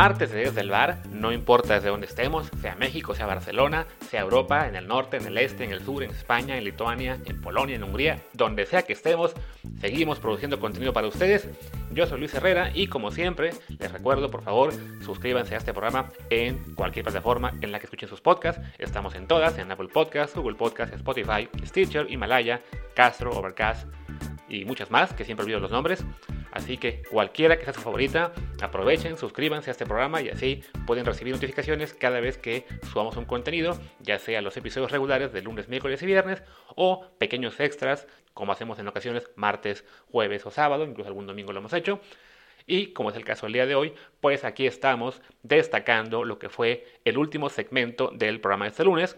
Martes de el Bar, no importa desde dónde estemos, sea México, sea Barcelona, sea Europa, en el norte, en el este, en el sur, en España, en Lituania, en Polonia, en Hungría, donde sea que estemos, seguimos produciendo contenido para ustedes. Yo soy Luis Herrera y como siempre, les recuerdo, por favor, suscríbanse a este programa en cualquier plataforma en la que escuchen sus podcasts. Estamos en todas, en Apple Podcasts, Google Podcasts, Spotify, Stitcher, Himalaya, Castro, Overcast y muchas más, que siempre olvido los nombres. Así que cualquiera que sea su favorita, aprovechen, suscríbanse a este programa y así pueden recibir notificaciones cada vez que subamos un contenido, ya sea los episodios regulares de lunes, miércoles y viernes o pequeños extras como hacemos en ocasiones martes, jueves o sábado, incluso algún domingo lo hemos hecho. Y como es el caso del día de hoy, pues aquí estamos destacando lo que fue el último segmento del programa de este lunes,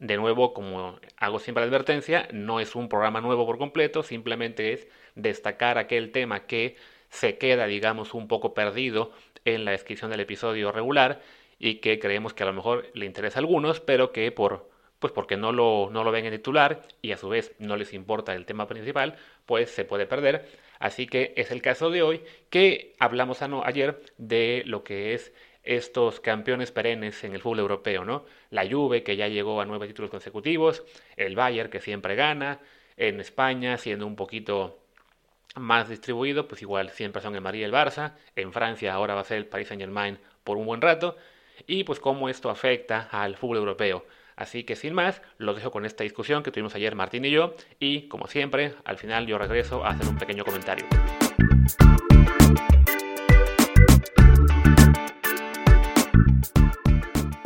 de nuevo, como hago siempre la advertencia, no es un programa nuevo por completo, simplemente es destacar aquel tema que se queda, digamos, un poco perdido en la descripción del episodio regular y que creemos que a lo mejor le interesa a algunos, pero que por pues porque no lo, no lo ven en titular y a su vez no les importa el tema principal, pues se puede perder. Así que es el caso de hoy que hablamos ayer de lo que es estos campeones perennes en el fútbol europeo, ¿no? La Juve, que ya llegó a nueve títulos consecutivos, el Bayern, que siempre gana, en España, siendo un poquito más distribuido, pues igual siempre son el Madrid y el Barça, en Francia ahora va a ser el Paris Saint Germain por un buen rato, y pues cómo esto afecta al fútbol europeo. Así que sin más, los dejo con esta discusión que tuvimos ayer Martín y yo, y como siempre, al final yo regreso a hacer un pequeño comentario.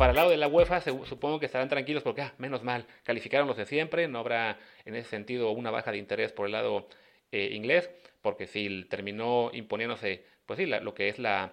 Para el lado de la UEFA supongo que estarán tranquilos porque, ah, menos mal, calificaron los de siempre, no habrá en ese sentido una baja de interés por el lado eh, inglés, porque si terminó imponiéndose, pues sí, lo que es la,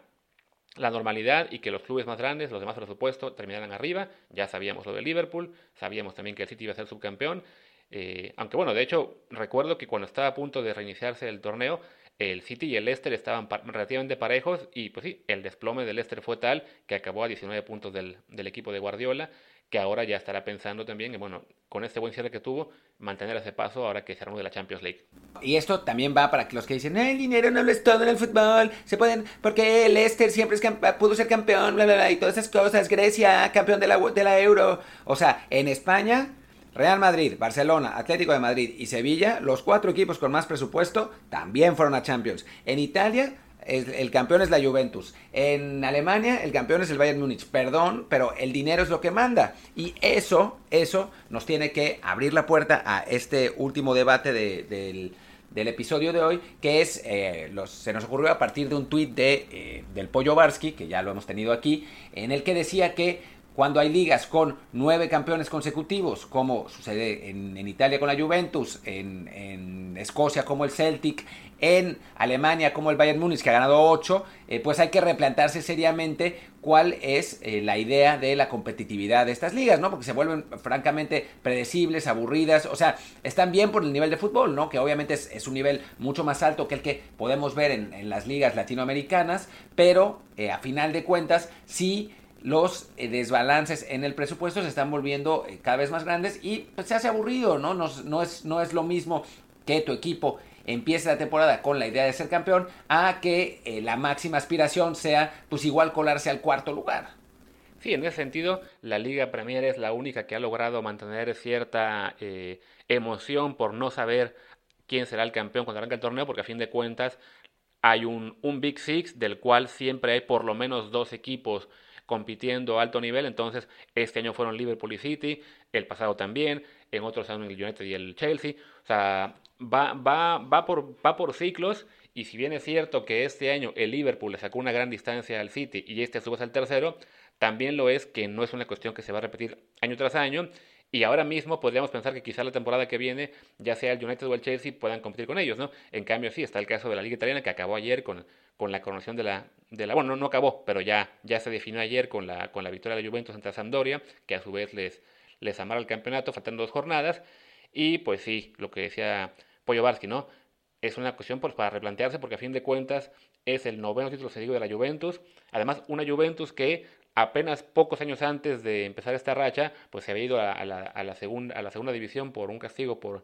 la normalidad y que los clubes más grandes, los demás por supuesto, terminaran arriba, ya sabíamos lo de Liverpool, sabíamos también que el City iba a ser subcampeón, eh, aunque bueno, de hecho, recuerdo que cuando estaba a punto de reiniciarse el torneo, el City y el Leicester estaban relativamente parejos y pues sí, el desplome del Leicester fue tal que acabó a 19 puntos del, equipo de Guardiola, que ahora ya estará pensando también, en, bueno, con este buen cierre que tuvo, mantener ese paso ahora que se de la Champions League. Y esto también va para los que dicen, el dinero no lo es todo en el fútbol, se pueden, porque el Leicester siempre es pudo ser campeón, bla, bla, bla, y todas esas cosas, Grecia, campeón de la, de la Euro. O sea, en España Real Madrid, Barcelona, Atlético de Madrid y Sevilla, los cuatro equipos con más presupuesto, también fueron a Champions. En Italia, el, campeón es la Juventus. En Alemania, el campeón es el Bayern Múnich. Perdón, pero el dinero es lo que manda. Y eso, eso nos tiene que abrir la puerta a este último debate del, episodio de hoy, que es, eh, se nos ocurrió a partir de un tuit de, eh, del Pollo Barsky, que ya lo hemos tenido aquí, en el que decía que cuando hay ligas con nueve campeones consecutivos, como sucede en, Italia con la Juventus, en, Escocia como el Celtic, en Alemania como el Bayern Múnich, que ha ganado ocho, eh, pues hay que replantarse seriamente cuál es eh, la idea de la competitividad de estas ligas, ¿no? Porque se vuelven francamente predecibles, aburridas, o sea, están bien por el nivel de fútbol, ¿no? Que obviamente es, un nivel mucho más alto que el que podemos ver en, las ligas latinoamericanas, pero eh, a final de cuentas sí los eh, desbalances en el presupuesto se están volviendo eh, cada vez más grandes y pues, se hace aburrido, ¿no? No, es, no es lo mismo que tu equipo empiece la temporada con la idea de ser campeón a que eh, la máxima aspiración sea pues igual colarse al cuarto lugar. Sí, en ese sentido, la Liga Premier es la única que ha logrado mantener cierta emoción por no saber quién será el campeón cuando arranca el torneo, porque a fin de cuentas hay un, un Big Six del cual siempre hay por lo menos dos equipos compitiendo a alto nivel. Entonces, este año fueron Liverpool y City, el pasado también, en otros años el United y el Chelsea. O sea, va, va, va, por, va por ciclos. Y si bien es cierto que este año el Liverpool le sacó una gran distancia al City y este sube al tercero, también lo es que no es una cuestión que se va a repetir año tras año. Y ahora mismo podríamos pensar que quizá la temporada que viene, ya sea el United o el Chelsea, puedan competir con ellos, ¿no? En cambio, sí, está el caso de la Liga Italiana que acabó ayer con, con la coronación de la, de la bueno, no, acabó, pero ya, ya se definió ayer con la, con la victoria de la Juventus ante Sampdoria, que a su vez les, les amarra el campeonato, faltando dos jornadas, y pues sí, lo que decía Pollo Barsky, ¿no? Es una cuestión pues, para replantearse, porque a fin de cuentas es el noveno título seguido de la Juventus, además una Juventus que apenas pocos años antes de empezar esta racha, pues se había ido a, la, a la, segunda, a la segunda división por un castigo por,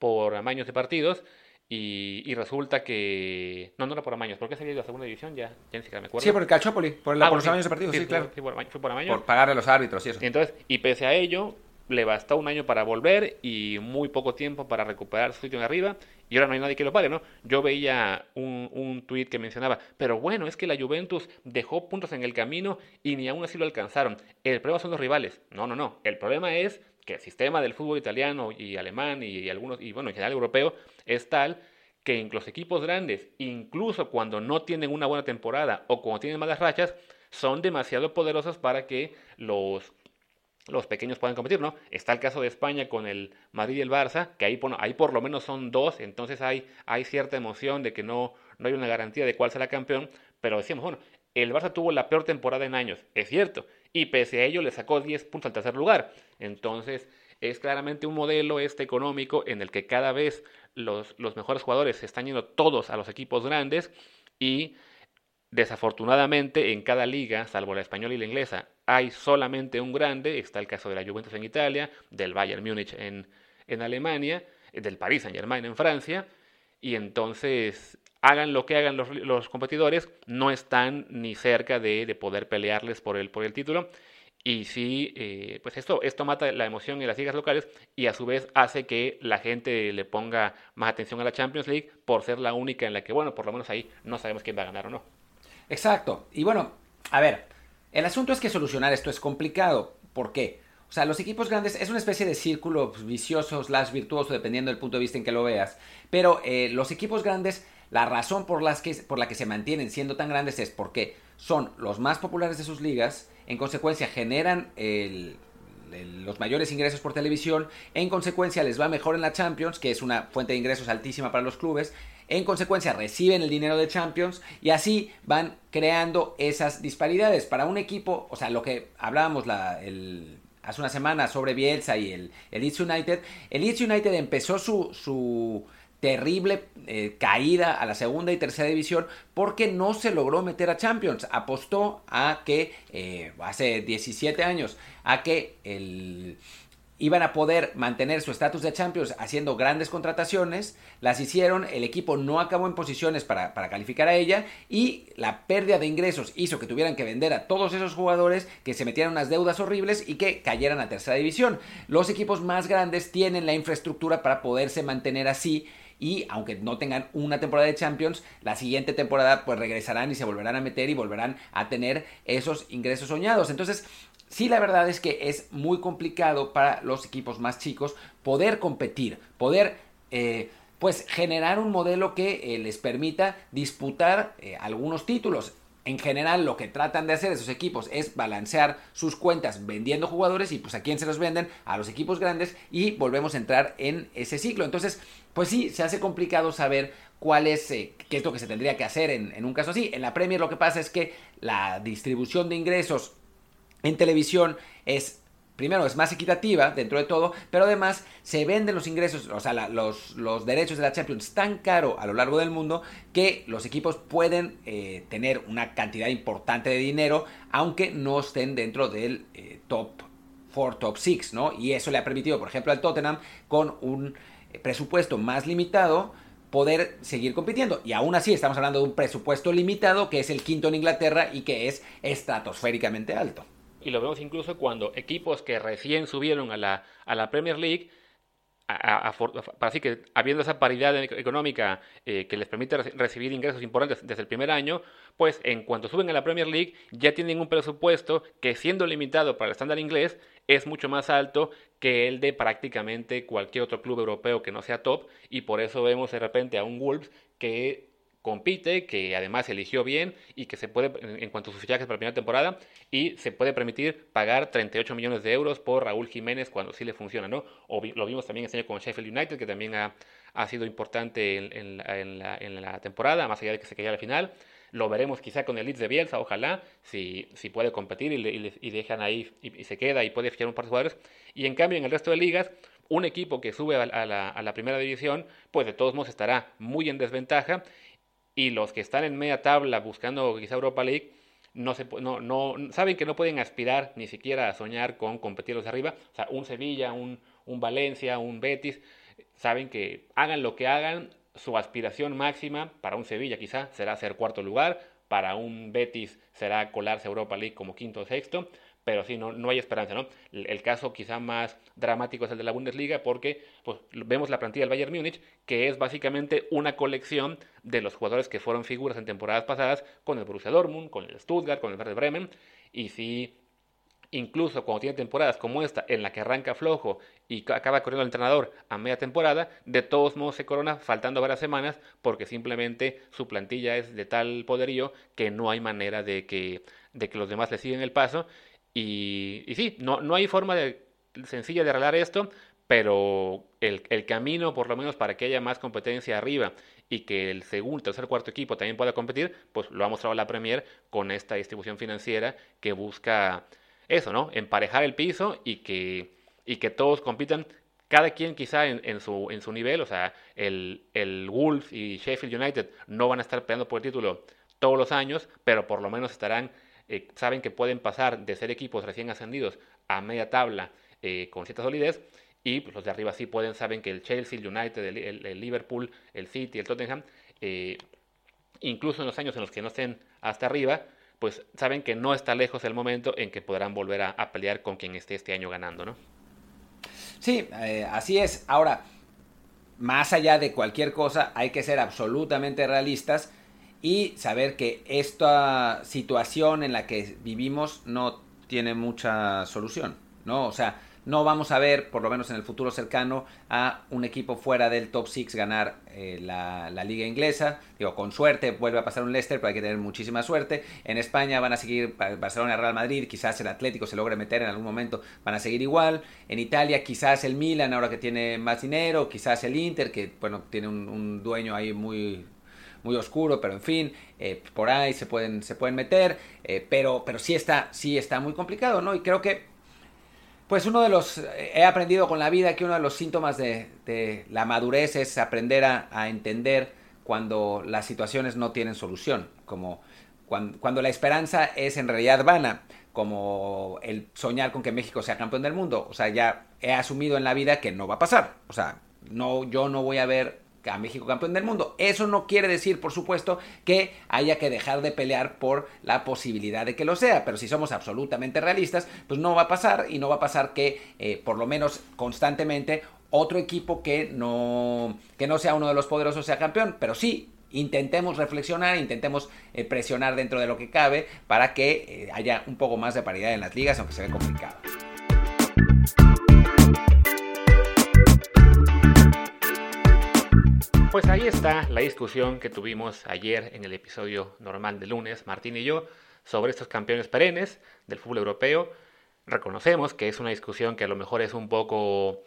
por amaños de partidos, Y, resulta que. No, no era por amaños. ¿Por qué se había ido a segunda división? Ya, ya ni siquiera me acuerdo. Sí, por el Calchópoli, por, Ah, por los amaños de partido, sí, sí, claro. sí, por amaño- fue por amaños. Por pagarle a los árbitros y eso. Y entonces, y pese a ello, le bastó un año para volver y muy poco tiempo para recuperar su sitio en arriba. Y ahora no hay nadie que lo pague, ¿no? Yo veía un, un tuit que mencionaba, pero bueno, es que la Juventus dejó puntos en el camino y ni aún así lo alcanzaron. El problema son los rivales. No, no, no. El problema es que el sistema del fútbol italiano y alemán y algunos, y bueno, en general europeo, es tal que los equipos grandes, incluso cuando no tienen una buena temporada o cuando tienen malas rachas, son demasiado poderosos para que los los pequeños pueden competir, ¿no? Está el caso de España con el Madrid y el Barça, que ahí, ahí por lo menos son dos, entonces hay, hay cierta emoción de que no, no hay una garantía de cuál será campeón, pero decíamos, bueno, el Barça tuvo la peor temporada en años, es cierto, y pese a ello le sacó 10 puntos al tercer lugar, entonces es claramente un modelo este económico en el que cada vez los, los mejores jugadores se están yendo todos a los equipos grandes y Desafortunadamente, en cada liga, salvo la española y la inglesa, hay solamente un grande. Está el caso de la Juventus en Italia, del Bayern Múnich en, en Alemania, del Paris Saint Germain en Francia. Y entonces, hagan lo que hagan los, los competidores, no están ni cerca de, de, poder pelearles por el, por el título. Y sí, eh, pues esto, esto mata la emoción en las ligas locales y a su vez hace que la gente le ponga más atención a la Champions League por ser la única en la que, bueno, por lo menos ahí no sabemos quién va a ganar o no. Exacto. Y bueno, a ver, el asunto es que solucionar esto es complicado. ¿Por qué? O sea, los equipos grandes es una especie de círculo vicioso, slash virtuoso, dependiendo del punto de vista en que lo veas. Pero eh, los equipos grandes, la razón por, las que, por la que se mantienen siendo tan grandes es porque son los más populares de sus ligas, en consecuencia generan los mayores ingresos por televisión, en consecuencia les va mejor en la Champions, que es una fuente de ingresos altísima para los clubes, en consecuencia reciben el dinero de Champions y así van creando esas disparidades. Para un equipo, o sea, lo que hablábamos la, el, hace una semana sobre Bielsa y el, el Leeds United, el Leeds United empezó su, su terrible eh, caída a la segunda y tercera división porque no se logró meter a Champions. Apostó a que, eh, hace 17 años, a que el iban a poder mantener su estatus de Champions haciendo grandes contrataciones, las hicieron, el equipo no acabó en posiciones para, para, calificar a ella y la pérdida de ingresos hizo que tuvieran que vender a todos esos jugadores, que se metieran unas deudas horribles y que cayeran a tercera división. Los equipos más grandes tienen la infraestructura para poderse mantener así y aunque no tengan una temporada de Champions, la siguiente temporada pues regresarán y se volverán a meter y volverán a tener esos ingresos soñados. Entonces, sí la verdad es que es muy complicado para los equipos más chicos poder competir, poder eh, pues generar un modelo que eh, les permita disputar eh, algunos títulos. En general lo que tratan de hacer esos equipos es balancear sus cuentas vendiendo jugadores y pues a quién se los venden, a los equipos grandes y volvemos a entrar en ese ciclo. Entonces, pues sí, se hace complicado saber cuál es, eh, qué es lo que se tendría que hacer en, en un caso así. En la Premier lo que pasa es que la distribución de ingresos en televisión es primero es más equitativa dentro de todo, pero además se venden los ingresos, o sea, los, derechos de la Champions tan caro a lo largo del mundo que los equipos pueden eh, tener una cantidad importante de dinero, aunque no estén dentro del eh, top 4, top 6, ¿no? Y eso le ha permitido, por ejemplo, al Tottenham con un presupuesto más limitado poder seguir compitiendo. Y aún así estamos hablando de un presupuesto limitado que es el quinto en Inglaterra y que es estratosféricamente alto y lo vemos incluso cuando equipos que recién subieron a la, a la Premier League, así que habiendo esa paridad económica eh, que les permite re recibir ingresos importantes desde el primer año, pues en cuanto suben a la Premier League ya tienen un presupuesto que siendo limitado para el estándar inglés es mucho más alto que el de prácticamente cualquier otro club europeo que no sea top y por eso vemos de repente a un Wolves que compite, que además eligió bien y que se puede, en cuanto a sus fichajes para la primera temporada, y se puede permitir pagar 38 millones de euros por Raúl Jiménez cuando sí le funciona, ¿no? O lo vimos también este año con Sheffield United, que también ha, ha sido importante en, la, temporada, más allá de que se cayera al final. Lo veremos quizá con el Leeds de Bielsa, ojalá, si, si puede competir y, dejan ahí y, se queda y puede fichar un par de jugadores. Y en cambio, en el resto de ligas, un equipo que sube a la primera división, pues de todos modos estará muy en desventaja y los que están en media tabla buscando quizá Europa League no, se, no, no saben que no pueden aspirar ni siquiera a soñar con competir los de arriba. O sea, un Sevilla, un, un Valencia, un Betis, saben que hagan lo que hagan, su aspiración máxima para un Sevilla quizá será ser cuarto lugar, para un Betis será colarse Europa League como quinto o sexto, pero sí, no, no hay esperanza, ¿no? El, caso quizá más dramático es el de la Bundesliga porque pues, vemos la plantilla del Bayern Múnich, que es básicamente una colección de los jugadores que fueron figuras en temporadas pasadas con el Borussia Dortmund, con el Stuttgart, con el Werder Bremen, y si incluso cuando tiene temporadas como esta, en la que arranca flojo y acaba corriendo el entrenador a media temporada, de todos modos se corona faltando varias semanas porque simplemente su plantilla es de tal poderío que no hay manera de que, de que los demás le siguen el paso y, y sí, no, no hay forma de, sencilla de arreglar esto, pero el, el, camino, por lo menos para que haya más competencia arriba y que el segundo, tercer, cuarto equipo también pueda competir, pues lo ha mostrado la Premier con esta distribución financiera que busca eso, ¿no? Emparejar el piso y que, y que todos compitan, cada quien quizá en, en, su, en su nivel, o sea, el, el Wolves y Sheffield United no van a estar peleando por el título todos los años, pero por lo menos estarán eh, saben que pueden pasar de ser equipos recién ascendidos a media tabla eh, con cierta solidez. Y pues, los de arriba sí pueden, saben que el Chelsea, el United, el, Liverpool, el City, el Tottenham, eh, incluso en los años en los que no estén hasta arriba, pues saben que no está lejos el momento en que podrán volver a, pelear con quien esté este año ganando, ¿no? Sí, así es. Ahora, más allá de cualquier cosa, hay que ser absolutamente realistas y saber que esta situación en la que vivimos no tiene mucha solución, ¿no? O sea, no vamos a ver, por lo menos en el futuro cercano, a un equipo fuera del top 6 ganar eh, la, liga inglesa. Digo, con suerte vuelve a pasar un Leicester, pero hay que tener muchísima suerte. En España van a seguir Barcelona, Real Madrid, quizás el Atlético se logre meter en algún momento, van a seguir igual. En Italia quizás el Milan, ahora que tiene más dinero, quizás el Inter, que bueno, tiene un dueño ahí muy muy oscuro, pero en fin, eh, por ahí se pueden, se pueden meter, eh, pero, pero sí está, sí está muy complicado, ¿no? Y creo que, pues uno de los, he aprendido con la vida que uno de los síntomas de, la madurez es aprender a, entender cuando las situaciones no tienen solución, como cuando, cuando la esperanza es en realidad vana, como el soñar con que México sea campeón del mundo, o sea, ya he asumido en la vida que no va a pasar, o sea, no, yo no voy a ver a México campeón del mundo. Eso no quiere decir, por supuesto, que haya que dejar de pelear por la posibilidad de que lo sea, pero si somos absolutamente realistas, pues no va a pasar y no va a pasar que, eh, por lo menos constantemente, otro equipo que no, que no sea uno de los poderosos sea campeón, pero sí intentemos reflexionar, intentemos eh, presionar dentro de lo que cabe para que eh, haya un poco más de paridad en las ligas, aunque se ve complicado. Pues ahí está la discusión que tuvimos ayer en el episodio normal de lunes, Martín y yo, sobre estos campeones perennes del fútbol europeo. Reconocemos que es una discusión que a lo mejor es un poco...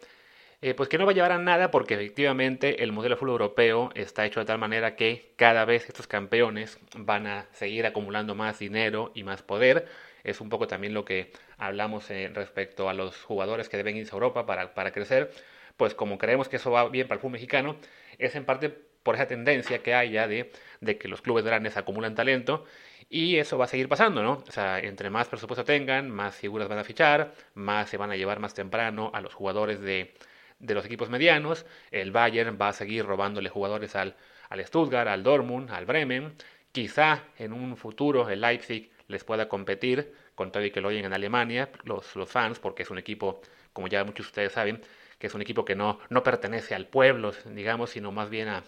Eh, pues que no va a llevar a nada porque efectivamente el modelo de fútbol europeo está hecho de tal manera que cada vez estos campeones van a seguir acumulando más dinero y más poder. Es un poco también lo que hablamos eh, respecto a los jugadores que deben irse a Europa para, para crecer. Pues como creemos que eso va bien para el fútbol mexicano, es en parte por esa tendencia que hay ya de, de que los clubes grandes acumulan talento y eso va a seguir pasando, ¿no? O sea, entre más presupuesto tengan, más figuras van a fichar, más se van a llevar más temprano a los jugadores de, de los equipos medianos. El Bayern va a seguir robándole jugadores al, al Stuttgart, al Dortmund, al Bremen. Quizá en un futuro el Leipzig les pueda competir con todo y que lo oyen en Alemania, los, los fans, porque es un equipo, como ya muchos de ustedes saben, que es un equipo que no, no pertenece al pueblo, digamos, sino más bien a,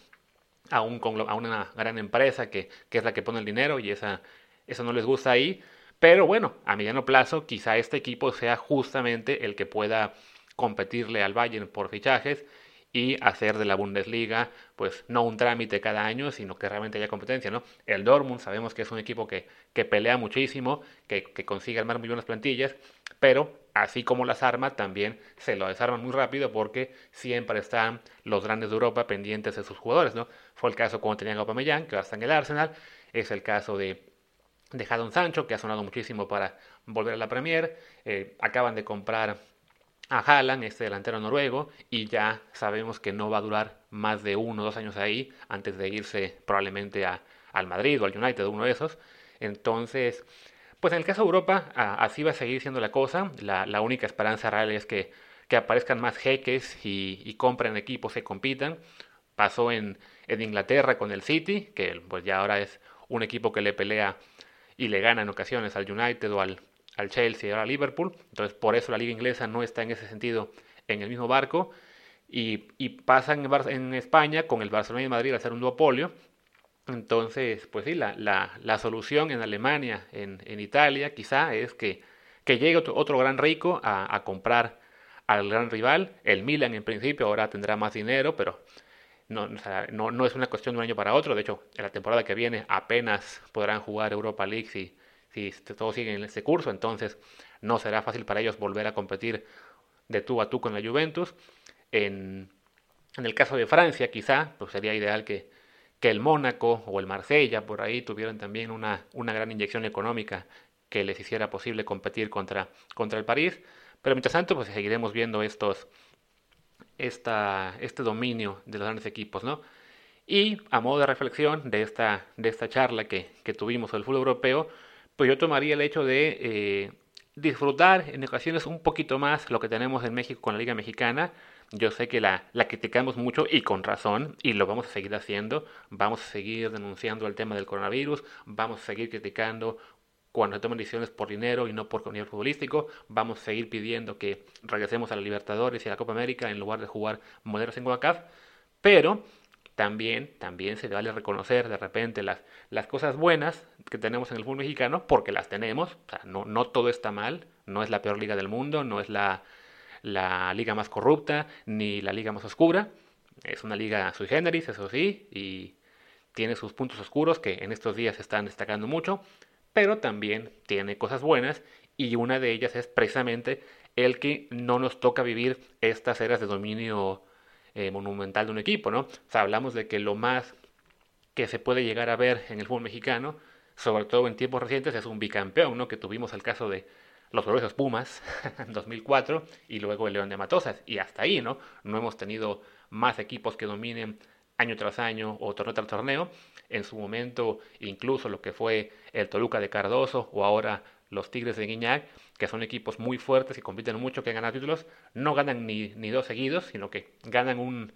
a, un, a una gran empresa que, que, es la que pone el dinero y esa, eso no les gusta ahí. Pero bueno, a mediano plazo quizá este equipo sea justamente el que pueda competirle al Bayern por fichajes y hacer de la Bundesliga, pues no un trámite cada año, sino que realmente haya competencia, ¿no? El Dortmund sabemos que es un equipo que, que pelea muchísimo, que, que consigue armar muy buenas plantillas, pero así como las arma, también se lo desarman muy rápido porque siempre están los grandes de Europa pendientes de sus jugadores, ¿no? Fue el caso cuando tenían a Aubameyang, que ahora está en el Arsenal, es el caso de de Jadon Sancho, que ha sonado muchísimo para volver a la Premier. Eh, acaban de comprar a Haaland, este delantero noruego, y ya sabemos que no va a durar más de uno o dos años ahí antes de irse probablemente a, al Madrid o al United, uno de esos. Entonces, pues en el caso de Europa, así va a seguir siendo la cosa. La, única esperanza real es que, que aparezcan más jeques y, compren equipos que compitan. pasó en, en Inglaterra con el City, que pues ya ahora es un equipo que le pelea y le gana en ocasiones al United o al, al Chelsea y ahora al Liverpool. Entonces por eso la liga inglesa no está en ese sentido en el mismo barco. Y, y pasa en, España con el Barcelona y Madrid a ser un duopolio. Entonces, pues sí, la, la, solución en Alemania, en, en, Italia, quizá es que, que llegue otro, otro gran rico a, comprar al gran rival. El Milan en principio ahora tendrá más dinero, pero no, no, no, es una cuestión de un año para otro. De hecho, en la temporada que viene apenas podrán jugar Europa League si, si todo sigue en este curso. Entonces, no será fácil para ellos volver a competir de tú a tú con la Juventus. En, en el caso de Francia, quizá, pues sería ideal que, que el Mónaco o el Marsella por ahí tuvieran también una, una gran inyección económica que les hiciera posible competir contra, contra el París. Pero mientras tanto, pues seguiremos viendo estos, esta, este dominio de los grandes equipos, ¿no? Y a modo de reflexión de esta, de esta charla que, que tuvimos sobre el fútbol europeo, pues yo tomaría el hecho de eh, disfrutar en ocasiones un poquito más lo que tenemos en México con la Liga Mexicana. Yo sé que la, la criticamos mucho y con razón, y lo vamos a seguir haciendo. Vamos a seguir denunciando el tema del coronavirus, vamos a seguir criticando cuando se toman decisiones por dinero y no por nivel futbolístico. Vamos a seguir pidiendo que regresemos a la Libertadores y a la Copa América en lugar de jugar modelos en CONCACAF. Pero también, también se vale reconocer de repente las, las cosas buenas que tenemos en el fútbol mexicano, porque las tenemos. O sea, no, no todo está mal. No es la peor liga del mundo, no es la, la liga más corrupta, ni la liga más oscura. Es una liga sui generis, eso sí, y tiene sus puntos oscuros que en estos días se están destacando mucho pero también tiene cosas buenas y una de ellas es precisamente el que no nos toca vivir estas eras de dominio eh, monumental de un equipo, ¿no? O sea, hablamos de que lo más que se puede llegar a ver en el fútbol mexicano, sobre todo en tiempos recientes, es un bicampeón, ¿no? Que tuvimos el caso de los gloriosos Pumas en 2004 y luego el León de Matosas y hasta ahí, ¿no? No hemos tenido más equipos que dominen año tras año o torneo tras torneo. En su momento, incluso lo que fue el Toluca de Cardoso o ahora los Tigres de Guiñac, que son equipos muy fuertes y compiten mucho, que ganan títulos, no ganan ni, ni dos seguidos, sino que ganan un,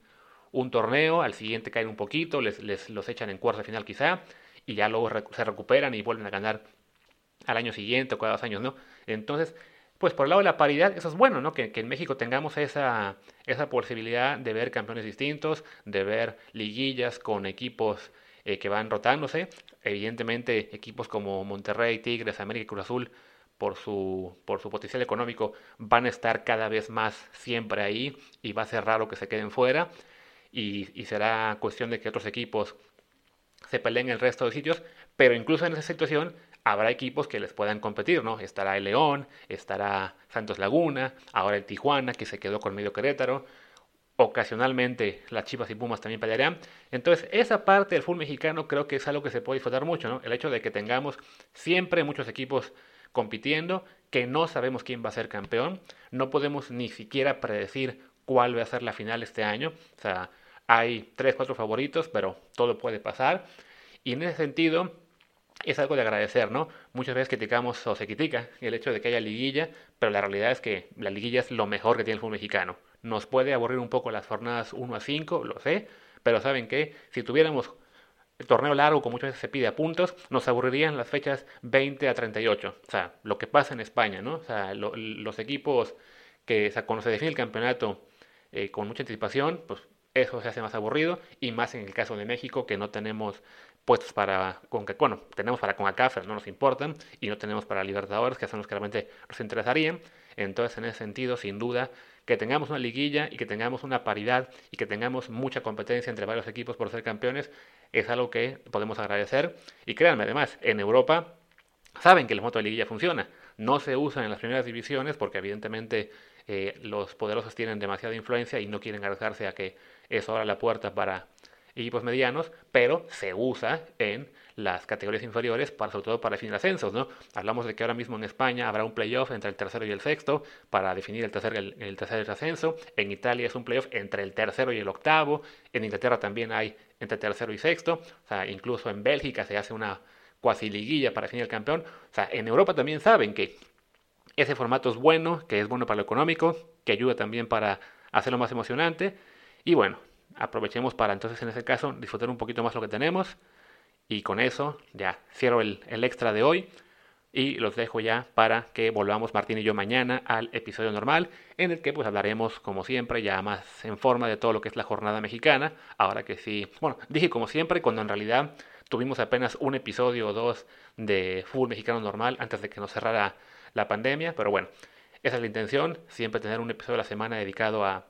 un torneo, al siguiente caen un poquito, les, les los echan en cuarta final quizá, y ya luego se recuperan y vuelven a ganar al año siguiente o cada dos años, ¿no? Entonces, pues por el lado de la paridad, eso es bueno, ¿no? Que, que, en México tengamos esa, esa posibilidad de ver campeones distintos, de ver liguillas con equipos eh, que van rotándose. Evidentemente, equipos como Monterrey, Tigres, América y Cruz Azul, por su, por su potencial económico, van a estar cada vez más siempre ahí y va a ser raro que se queden fuera. Y, será cuestión de que otros equipos se peleen el resto de sitios, pero incluso en esa situación habrá equipos que les puedan competir, ¿no? Estará el León, estará Santos Laguna, ahora el Tijuana, que se quedó con medio Querétaro. Ocasionalmente las Chivas y Pumas también pelearán. Entonces, esa parte del fútbol mexicano creo que es algo que se puede disfrutar mucho, ¿no? El hecho de que tengamos siempre muchos equipos compitiendo, que no sabemos quién va a ser campeón, no podemos ni siquiera predecir cuál va a ser la final este año. O sea, hay tres, cuatro favoritos, pero todo puede pasar. Y en ese sentido, es algo de agradecer, ¿no? Muchas veces criticamos o se critica el hecho de que haya liguilla, pero la realidad es que la liguilla es lo mejor que tiene el fútbol mexicano. Nos puede aburrir un poco las jornadas 1 a 5, lo sé, pero ¿saben qué? Si tuviéramos el torneo largo, como muchas veces se pide a puntos, nos aburrirían las fechas 20 a 38. O sea, lo que pasa en España, ¿no? O sea, lo, los equipos que, o sea, cuando se define el campeonato eh, con mucha anticipación, pues eso se hace más aburrido y más en el caso de México que no tenemos puestos para bueno, tenemos para CONCACAF, no nos importan, y no tenemos para Libertadores, que son los que realmente nos interesarían. Entonces, en ese sentido, sin duda, que tengamos una liguilla y que tengamos una paridad y que tengamos mucha competencia entre varios equipos por ser campeones, es algo que podemos agradecer. Y créanme, además, en Europa saben que el moto de liguilla funciona. No se usa en las primeras divisiones porque evidentemente eh, los poderosos tienen demasiada influencia y no quieren arriesgarse a que eso abra la puerta para equipos medianos, pero se usa en las categorías inferiores, para, sobre todo para definir ascensos, ¿no? Hablamos de que ahora mismo en España habrá un playoff entre el tercero y el sexto para definir el tercer, el, tercer ascenso. En Italia es un playoff entre el tercero y el octavo. En Inglaterra también hay entre tercero y sexto. O sea, incluso en Bélgica se hace una cuasi liguilla para definir el campeón. O sea, en Europa también saben que ese formato es bueno, que es bueno para lo económico, que ayuda también para hacerlo más emocionante. Y bueno, aprovechemos para entonces en ese caso disfrutar un poquito más lo que tenemos. Y con eso ya cierro el, el extra de hoy y los dejo ya para que volvamos Martín y yo mañana al episodio normal en el que pues hablaremos como siempre ya más en forma de todo lo que es la jornada mexicana. Ahora que sí bueno dije como siempre cuando en realidad tuvimos apenas un episodio o dos de fútbol mexicano normal antes de que nos cerrara la pandemia pero bueno esa es la intención siempre tener un episodio a la semana dedicado a,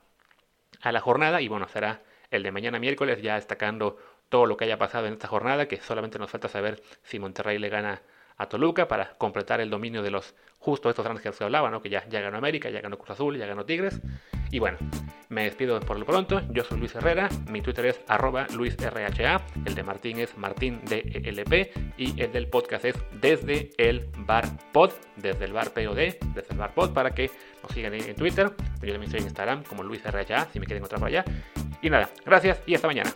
a la jornada y bueno será el de mañana miércoles ya destacando todo lo que haya pasado en esta jornada que solamente nos falta saber si Monterrey le gana a Toluca para completar el dominio de los justo estos grandes que se hablaba, ¿no? que ya, ya ganó América, ya ganó Cruz Azul, ya ganó Tigres. Y bueno, me despido por lo pronto. Yo soy Luis Herrera, mi Twitter es arroba LuisRHA, el de Martín es MartínDLP y el del podcast es desde el bar pod, desde el bar POD, desde el bar pod para que nos sigan en Twitter. Yo también estoy en Instagram como LuisRHA, si me quieren encontrar por allá. Y nada, gracias y hasta mañana.